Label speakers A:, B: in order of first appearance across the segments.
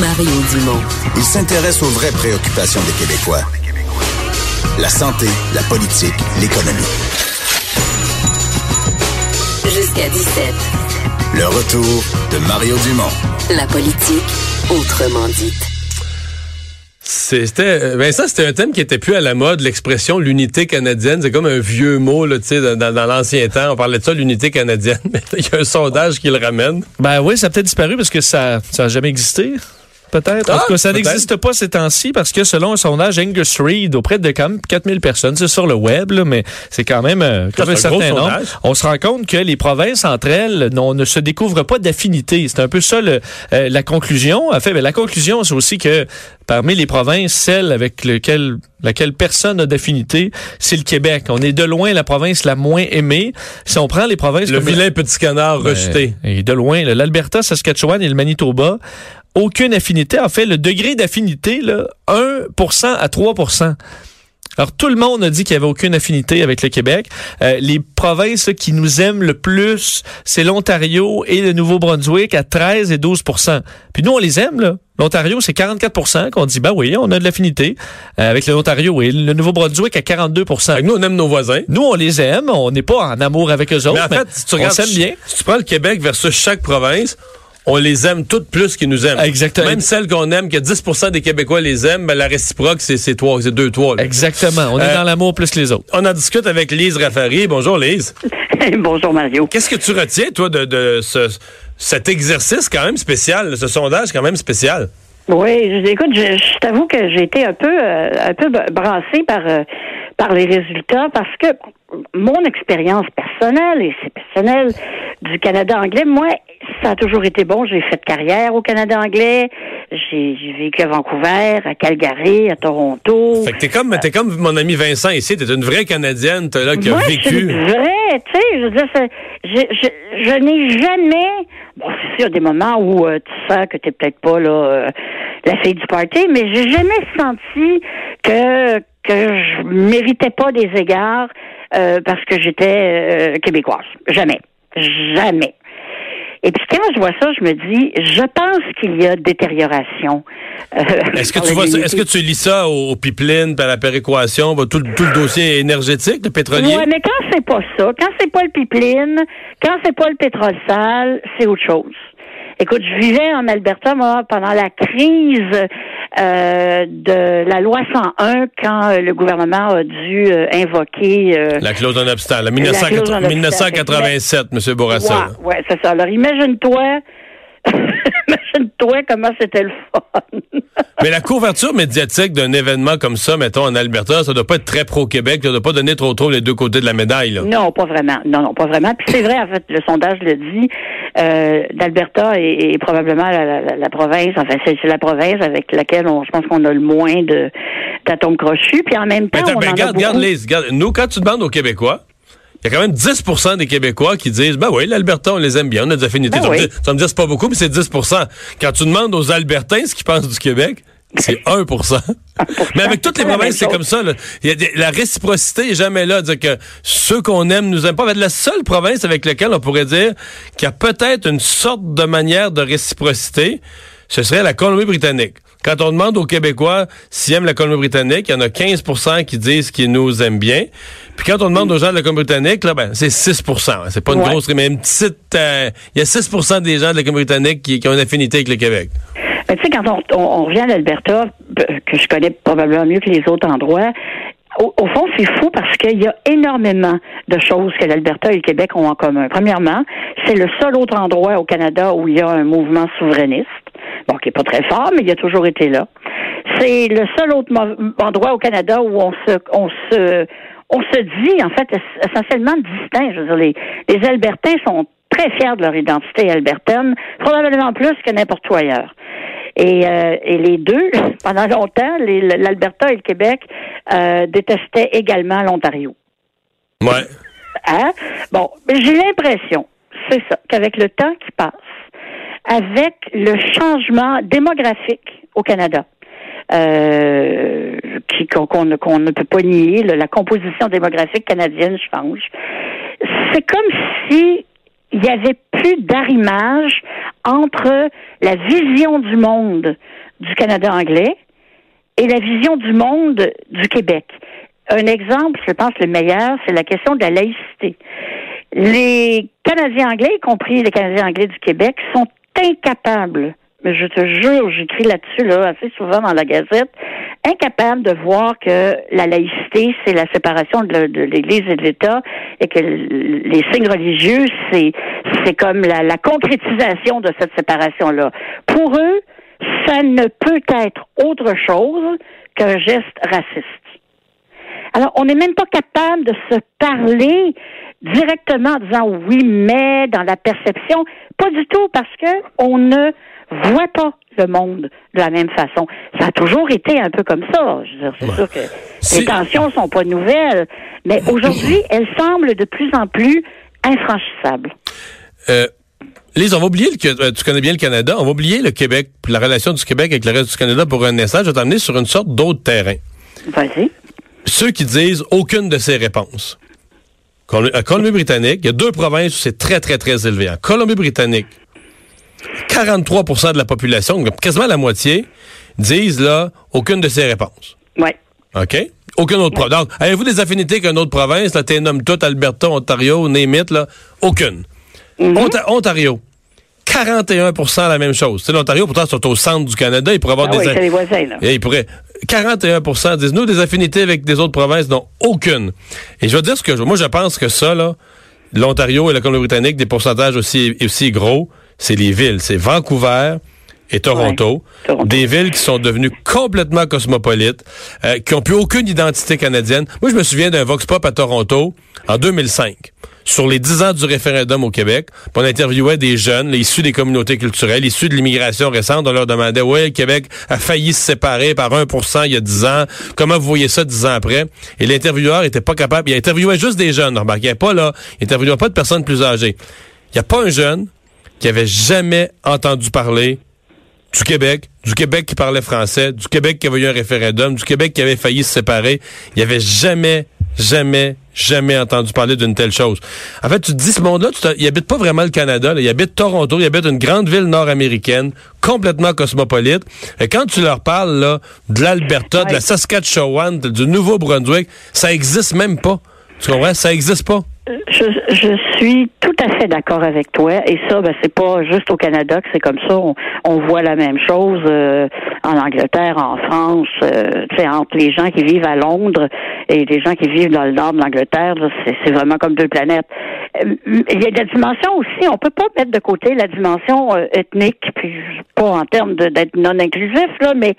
A: Mario Dumont.
B: Il s'intéresse aux vraies préoccupations des Québécois. La santé, la politique, l'économie.
A: Jusqu'à 17.
B: Le retour de Mario Dumont.
A: La politique, autrement dite.
C: C'était ben ça c'était un thème qui était plus à la mode l'expression l'unité canadienne c'est comme un vieux mot là tu sais dans, dans l'ancien temps on parlait de ça l'unité canadienne mais il y a un sondage qui le ramène
D: Ben oui, ça a peut-être disparu parce que ça ça a jamais existé. Peut-être. En
C: Ah,
D: tout cas, ça n'existe pas ces temps-ci parce que selon un sondage Angus Reid auprès de quand même 4000 personnes, c'est sur le web, là, mais c'est quand même euh, un
C: un
D: certain nombre.
C: sondage.
D: On se rend compte que les provinces entre elles non, ne se découvrent pas d'affinité. C'est un peu ça le, euh, la conclusion. En fait, ben, la conclusion, c'est aussi que parmi les provinces, celle avec lequel, laquelle personne n'a d'affinité, c'est le Québec. On est de loin la province la moins aimée. Si on prend les provinces
C: le
D: comme-
C: vilain petit canard
D: ben,
C: rejeté
D: Et de loin, l'Alberta, Saskatchewan et le Manitoba, aucune affinité. En fait, le degré d'affinité, là, 1% à 3% alors, tout le monde a dit qu'il n'y avait aucune affinité avec le Québec. Euh, les provinces là, qui nous aiment le plus, c'est l'Ontario et le Nouveau-Brunswick à 13 et 12% Puis nous, on les aime, là. L'Ontario, c'est 44% qu'on dit, ben oui, on a de l'affinité euh, avec l'Ontario et le Nouveau-Brunswick à 42
C: Fait que nous on aime nos voisins
D: Nous, on les aime, on n'est pas en amour avec eux autres,
C: mais en fait si tu
D: on s'aime bien.
C: si tu prends le Québec versus chaque province on les aime toutes plus qu'ils nous aiment.
D: Exactement.
C: Même celles qu'on aime, que 10% des Québécois les aiment, ben la réciproque, c'est c'est trois, c'est deux, trois. là.
D: Exactement. On est
C: Euh,
D: dans l'amour plus que les autres.
C: On en discute avec Lise Raffarie. Bonjour Lise.
E: Bonjour Mario.
C: Qu'est-ce que tu retiens, toi, de, de ce, cet exercice quand même spécial, ce sondage quand même spécial?
E: Oui, je, écoute, je, je t'avoue que j'ai été un peu, euh, un peu brassée par, euh, par les résultats parce que mon expérience personnelle, et c'est personnel, du Canada anglais, moi, ça a toujours été bon. J'ai fait carrière au Canada anglais. J'ai vécu à Vancouver, à Calgary, à Toronto.
C: Fait que t'es comme, t'es comme mon ami Vincent ici, t'es une vraie Canadienne, t'es là, qui a
E: Moi, je suis
C: vécu.
E: vrai, tu sais, je veux dire, je, je n'ai jamais, bon, c'est sûr, des moments où euh, tu sens que t'es peut-être pas là euh, la fille du party, mais j'ai jamais senti que que je méritais pas des égards euh, parce que j'étais euh, québécoise. Jamais, jamais. Et puis quand je vois ça, je me dis, je pense qu'il y a détérioration. euh,
C: Est-ce que tu vois est-ce que tu lis ça au, pipeline, par la péréquation, tout, le- tout le dossier énergétique, le pétrolier?
E: Ouais, mais quand c'est pas ça, quand c'est pas le pipeline, quand c'est pas le pétrole sale, c'est autre chose. Écoute, je vivais en Alberta, moi, pendant la crise euh, de la loi 101, quand euh, le gouvernement a dû euh, invoquer... euh,
C: La clause en obstacle, la
E: La clause en obstacle.
C: 1987, M. Bourassa.
E: Ouais, ouais, c'est ça. Alors, imagine-toi... imagine-toi comment c'était le fun.
C: Mais la couverture médiatique d'un événement comme ça, mettons, en Alberta, ça doit pas être très pro-Québec, ça doit pas donner trop trop les deux côtés de la médaille, là.
E: Non, pas vraiment. Non, non, pas vraiment. Puis c'est vrai, en fait, le sondage le dit. Euh, D'Alberta est, est probablement la, la- la- la province, enfin, c'est la province avec laquelle on, je pense qu'on a le moins de d'atomes crochus. Puis en même temps,
C: Mais attends,
E: on
C: ben,
E: en a
C: regarde, regarde, regarde. Nous, quand tu demandes aux Québécois, il y a quand même 10% des Québécois qui disent, ben oui, l'Alberta, on les aime bien, on a des affinités.
E: Ben
C: tu, me tu vas me dire, c'est pas beaucoup, mais c'est 10% Quand tu demandes aux Albertains ce qu'ils pensent du Québec, c'est 1% Mais avec toutes les provinces, c'est
E: chose.
C: comme ça. là. Il y a des- la réciprocité est jamais là. Dire que ceux qu'on aime nous aiment pas. Mais la seule province avec laquelle on pourrait dire qu'il y a peut-être une sorte de manière de réciprocité, ce serait la Colombie-Britannique. Quand on demande aux Québécois s'ils aiment la Colombie-Britannique, il y en a 15% qui disent qu'ils nous aiment bien. Puis quand on demande aux gens de la Colombie-Britannique, là, ben, c'est 6% C'est pas une
E: Ouais.
C: grosse, mais une petite... euh, Il y a 6% des gens de la Colombie-Britannique qui, qui ont une affinité avec le Québec.
E: Mais tu sais, quand on, on, on revient à l'Alberta, euh, que je connais probablement mieux que les autres endroits, au, au fond, c'est fou parce qu'il y a énormément de choses que l'Alberta et le Québec ont en commun. Premièrement, c'est le seul autre endroit au Canada où il y a un mouvement souverainiste. Bon, qui est pas très fort, mais il a toujours été là. C'est le seul autre endroit au Canada où on se, on se, on se dit, en fait, es- essentiellement distinct. Je veux dire, les, les Albertains sont très fiers de leur identité albertaine, probablement plus que n'importe où ailleurs. Et, euh, et les deux, pendant longtemps, l'Alberta et le Québec euh, détestaient également l'Ontario.
C: Ouais.
E: Hein? Bon, j'ai l'impression, c'est ça, qu'avec le temps qui passe, avec le changement démographique au Canada, euh, qu'on ne peut pas nier, là, la composition démographique canadienne change. C'est comme si il n'y avait plus d'arrimage entre la vision du monde du Canada anglais et la vision du monde du Québec. Un exemple, je pense le meilleur, c'est la question de la laïcité. Les Canadiens anglais, y compris les Canadiens anglais du Québec, sont incapables, mais je te jure, j'écris là-dessus là, assez souvent dans la Gazette, incapables de voir que la laïcité, c'est la séparation de, l'Église et de l'État, et que les signes religieux, c'est c'est comme la, la concrétisation de cette séparation-là. Pour eux, ça ne peut être autre chose qu'un geste raciste. Alors, on n'est même pas capable de se parler directement en disant oui, mais dans la perception, pas du tout, parce que on ne voit pas le monde de la même façon. Ça a toujours été un peu comme ça. Je veux dire, c'est sûr que les tensions sont pas nouvelles, mais aujourd'hui, elles semblent de plus en plus infranchissables.
C: Euh, Lise, on va oublier que euh, tu connais bien le Canada, on va oublier le Québec, la relation du Québec avec le reste du Canada pour un instant. Je vais t'amener sur une sorte d'autre terrain.
E: Vas-y.
C: Ceux qui disent aucune de ces réponses. En Colombie-Britannique, il y a deux provinces où c'est très, très, très élevé. En Colombie-Britannique, 43% de la population, quasiment la moitié, disent là aucune de ces réponses.
E: Oui.
C: OK? Aucune autre province. Donc, avez-vous des affinités qu'une autre province? Là, t'es nomme tout, Alberta, Ontario, Némit, là. Aucune. Mm-hmm. Ontario. 41% la même chose. C'est l'Ontario, pourtant, c'est au centre du Canada. Il pourrait avoir
E: ah
C: des...
E: Oui, les voisins, là.
C: Et il pourrait... 41% disent, nous, des affinités avec des autres provinces, non, aucune. Et je veux dire ce que je... Moi, je pense que ça, là, l'Ontario et la Colombie-Britannique, des pourcentages aussi, aussi gros, c'est les villes. C'est Vancouver, et Toronto, des villes qui sont devenues complètement cosmopolites, euh, qui n'ont plus aucune identité canadienne. Moi, je me souviens d'un Vox Pop à Toronto en 2005 sur les dix ans du référendum au Québec. On interviewait des jeunes issus des communautés culturelles, issus de l'immigration récente. On leur demandait, ouais, le Québec a failli se séparer par 1% il y a dix ans. Comment vous voyez ça dix ans après? Et l'intervieweur était pas capable. Il interviewait juste des jeunes. Remarquez, pas là. Il interviewait pas de personnes plus âgées. Il n'y a pas un jeune qui avait jamais entendu parler du Québec, du Québec qui parlait français, du Québec qui avait eu un référendum, du Québec qui avait failli se séparer. Il n'y avait jamais, jamais, jamais entendu parler d'une telle chose. En fait, tu te dis, ce monde-là, il habite pas vraiment le Canada, il habite Toronto, il habite une grande ville nord-américaine, complètement cosmopolite. Et quand tu leur parles là, de l'Alberta, de la Saskatchewan, du Nouveau-Brunswick, ça existe même pas. Tu comprends? Ça existe pas.
E: Je, je, suis tout à fait d'accord avec toi. Et ça, ben, c'est pas juste au Canada que c'est comme ça. On, voit la même chose euh, en Angleterre, en France, euh, entre les gens qui vivent à Londres et les gens qui vivent dans le nord de l'Angleterre. C'est vraiment comme deux planètes. Euh, il y a des dimensions aussi. On peut pas mettre de côté la dimension euh, ethnique, puis pas en termes d'être non inclusif, là, mais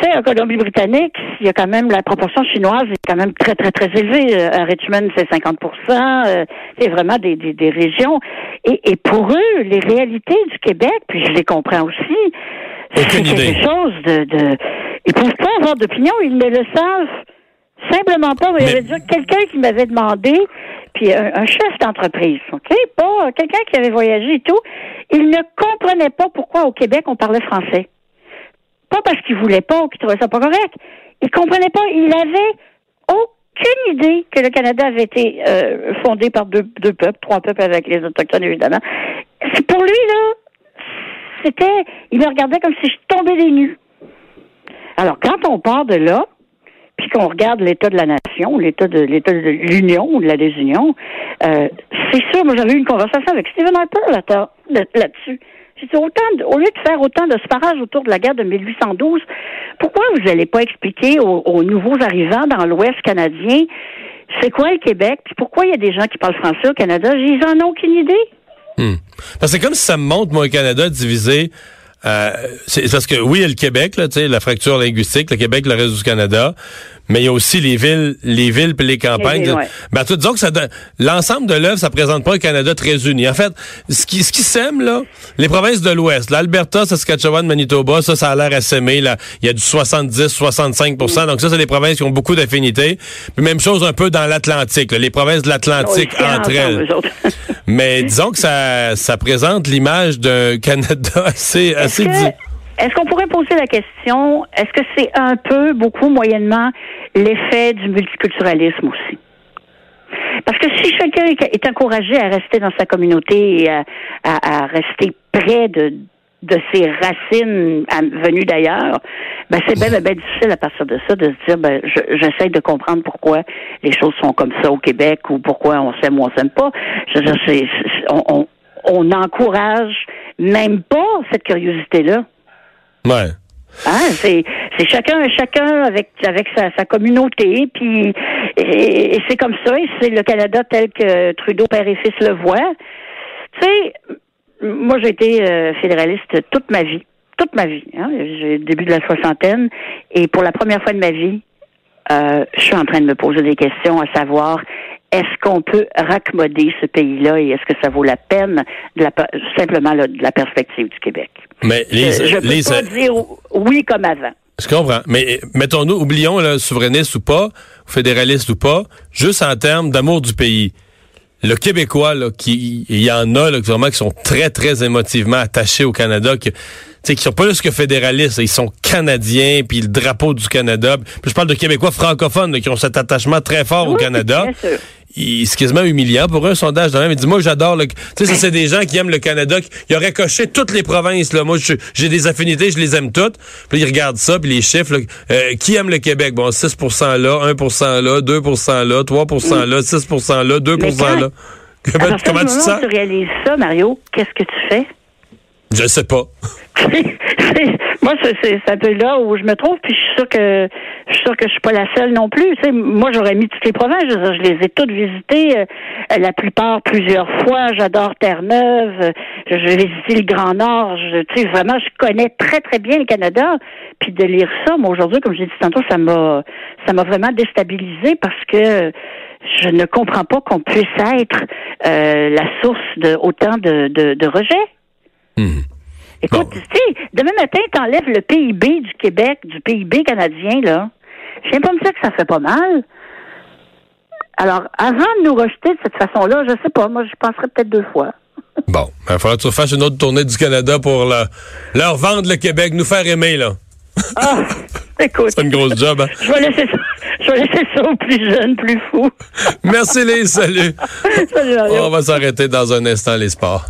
E: tu sais, en Colombie-Britannique, il y a quand même la proportion chinoise est quand même très, très, très élevée. Euh, à Richmond, c'est 50% euh, C'est vraiment des, des, des régions. Et, et, pour eux, les réalités du Québec, puis je les comprends aussi, c'est quelque chose de, de... Ils peuvent pas avoir d'opinion, ils ne le savent simplement pas. Mais... Il y avait quelqu'un qui m'avait demandé, puis un, chef d'entreprise, OK? Pas quelqu'un qui avait voyagé et tout. Il ne comprenait pas pourquoi au Québec on parlait français. Pas parce qu'il voulait pas ou qu'il trouvait ça pas correct. Il comprenait pas. Il avait aucune idée que le Canada avait été euh, fondé par deux, deux peuples, trois peuples avec les autochtones évidemment. C'est pour lui là, c'était, il me regardait comme si je tombais des nues. Alors quand on part de là, puis qu'on regarde l'état de la nation, l'état de l'état de l'union ou de la désunion, euh, c'est sûr. Moi j'avais eu une conversation avec Stephen Harper là-dessus autant au lieu de faire autant de sparage autour de la guerre de 1812, pourquoi vous n'allez pas expliquer aux, nouveaux arrivants dans l'Ouest canadien c'est quoi le Québec, puis pourquoi il y a des gens qui parlent français au Canada? Ils en ont aucune idée.
C: Hmm. Parce que c'est comme si ça me montre, moi, un Canada divisé euh, c'est parce que oui, il y a le Québec, là, la fracture linguistique, le Québec, le reste du Canada, mais il y a aussi les villes, les villes puis les campagnes. Ben, disons que ça l'ensemble de l'œuvre, ça présente pas un Canada très uni. En fait, ce qui, ce qui sème là, les provinces de l'Ouest, l'Alberta, Saskatchewan, Manitoba, ça, ça a l'air assémé. Là, il y a du 70, 65% Donc ça, c'est des provinces qui ont beaucoup d'affinités. même chose un peu dans l'Atlantique, les provinces de l'Atlantique entre elles. mais disons que ça, ça présente l'image d'un Canada assez, assez dit.
E: Est-ce qu'on pourrait poser la question, est-ce que c'est un peu, beaucoup, moyennement, l'effet du multiculturalisme aussi? Parce que si chacun est encouragé à rester dans sa communauté et à, à, à rester près de, de ses racines venues d'ailleurs, ben c'est bien, bien difficile à partir de ça de se dire ben j'essaie de comprendre pourquoi les choses sont comme ça au Québec ou pourquoi on s'aime ou on s'aime pas. Je, je, on, on n'encourage même pas cette curiosité-là.
C: Ouais.
E: Hein, c'est chacun chacun avec avec sa, communauté puis et, c'est comme ça et c'est le Canada tel que Trudeau père et fils le voient. Tu sais, moi j'ai été euh, fédéraliste toute ma vie, toute ma vie. Hein, j'ai début de la soixantaine et pour la première fois de ma vie, euh, je suis en train de me poser des questions à savoir est-ce qu'on peut raccommoder ce pays-là et est-ce que ça vaut la peine de la, simplement de la perspective du Québec?
C: Mais
E: je, je peux pas dire oui comme avant.
C: Je comprends. Mais mettons-nous, oublions le souverainiste ou pas, fédéraliste ou pas, juste en termes d'amour du pays. Le Québécois, là, qui, il y en a là, vraiment qui sont très, très émotivement attachés au Canada, qui, sais, qui sont pas juste que fédéralistes, ils sont canadiens, puis le drapeau du Canada. Puis je parle de Québécois francophones qui ont cet attachement très fort au Canada. C'est quasiment humiliant pour un sondage de même. Il dit, moi, j'adore le... Tu sais, ça, c'est des gens qui aiment le Canada, qui, auraient coché toutes les provinces. Là. Moi, j'ai des affinités, je les aime toutes. Puis ils regardent ça, puis les chiffres. Euh, qui aime le Québec? Bon, 6% là, 1% là, 2% là, 3% là, 6% là, 2% là.
E: Comment, comment tu sens? tu réalises ça, Mario, qu'est-ce que tu fais?
C: Je sais pas.
E: moi, c'est un peu là où je me trouve, puis je suis sûre que je suis sûre que je suis pas la seule non plus. Tu sais, moi, j'aurais mis toutes les provinces. Je, les ai toutes visitées, euh, la plupart plusieurs fois. J'adore Terre-Neuve. Je, vais visiter le Grand Nord. Je, tu sais, vraiment, je connais très très bien le Canada. Puis de lire ça, moi aujourd'hui, comme j'ai dit tantôt, ça m'a ça m'a vraiment déstabilisé parce que je ne comprends pas qu'on puisse être euh, la source de autant de, de, de rejets.
C: Hmm.
E: Écoute, tu sais, demain matin, t'enlèves le PIB du Québec, du PIB canadien, là. Je viens pas me dire que ça fait pas mal. Alors, avant de nous rejeter de cette façon-là, je sais pas, moi, je penserais peut-être deux fois.
C: Bon, il va falloir que tu fasses une autre tournée du Canada pour leur vendre le Québec, nous faire aimer, là.
E: Ah, écoute.
C: C'est une grosse job, hein?
E: Je vais laisser ça, je vais laisser ça aux plus jeunes, plus fous.
C: Merci, les salut.
E: salut,
C: On va s'arrêter dans un instant, les sports.